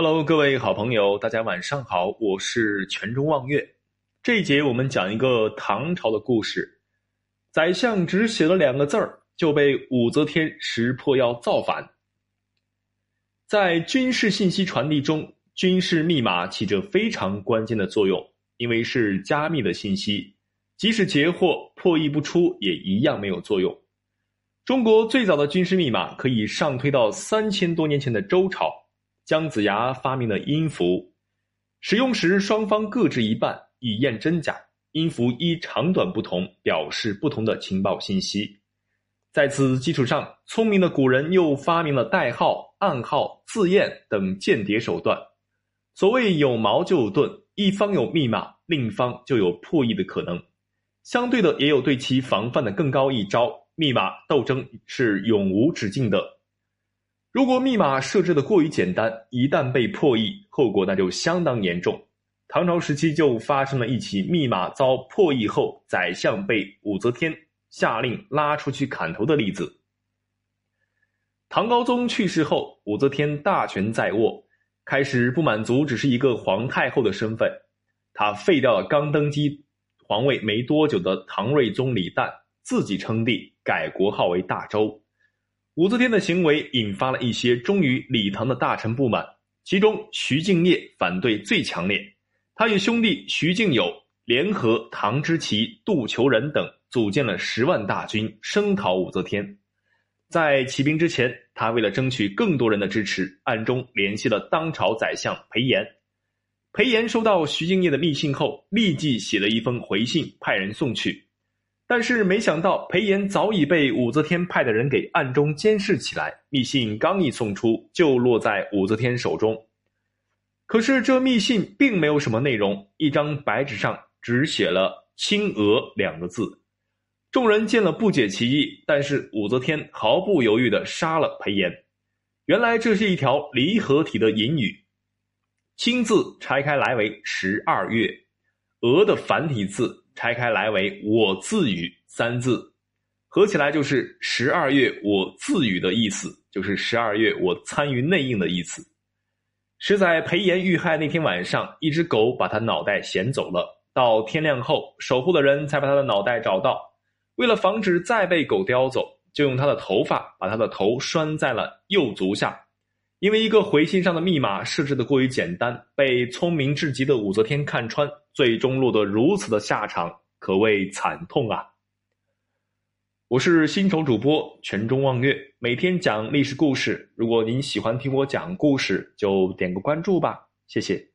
Hello，各位好朋友，大家晚上好，我是全中望月。这一节我们讲一个唐朝的故事，宰相只写了两个字儿，就被武则天识破要造反。在军事信息传递中，军事密码起着非常关键的作用，因为是加密的信息，即使截获破译不出，也一样没有作用。中国最早的军事密码可以上推到三千多年前的周朝。姜子牙发明了音符，使用时双方各执一半，以验真假。音符依长短不同，表示不同的情报信息。在此基础上，聪明的古人又发明了代号、暗号、字验等间谍手段。所谓有矛就有盾，一方有密码，另一方就有破译的可能。相对的，也有对其防范的更高一招。密码斗争是永无止境的。如果密码设置的过于简单，一旦被破译，后果那就相当严重。唐朝时期就发生了一起密码遭破译后，宰相被武则天下令拉出去砍头的例子。唐高宗去世后，武则天大权在握，开始不满足只是一个皇太后的身份，她废掉了刚登基皇位没多久的唐睿宗李旦，自己称帝，改国号为大周。武则天的行为引发了一些忠于李唐的大臣不满，其中徐敬业反对最强烈。他与兄弟徐敬友联合唐之奇、杜求仁等，组建了十万大军，声讨武则天。在起兵之前，他为了争取更多人的支持，暗中联系了当朝宰相裴炎。裴炎收到徐敬业的密信后，立即写了一封回信，派人送去。但是没想到，裴炎早已被武则天派的人给暗中监视起来。密信刚一送出，就落在武则天手中。可是这密信并没有什么内容，一张白纸上只写了“青娥”两个字。众人见了不解其意，但是武则天毫不犹豫地杀了裴炎。原来这是一条离合体的隐语，“青”字拆开来为十二月，“娥”的繁体字。拆开来为“我自语”三字，合起来就是“十二月我自语”的意思，就是十二月我参与内应的意思。是在裴炎遇害那天晚上，一只狗把他脑袋衔走了。到天亮后，守护的人才把他的脑袋找到。为了防止再被狗叼走，就用他的头发把他的头拴在了右足下。因为一个回信上的密码设置的过于简单，被聪明至极的武则天看穿，最终落得如此的下场，可谓惨痛啊！我是新手主播全中望月，每天讲历史故事。如果您喜欢听我讲故事，就点个关注吧，谢谢。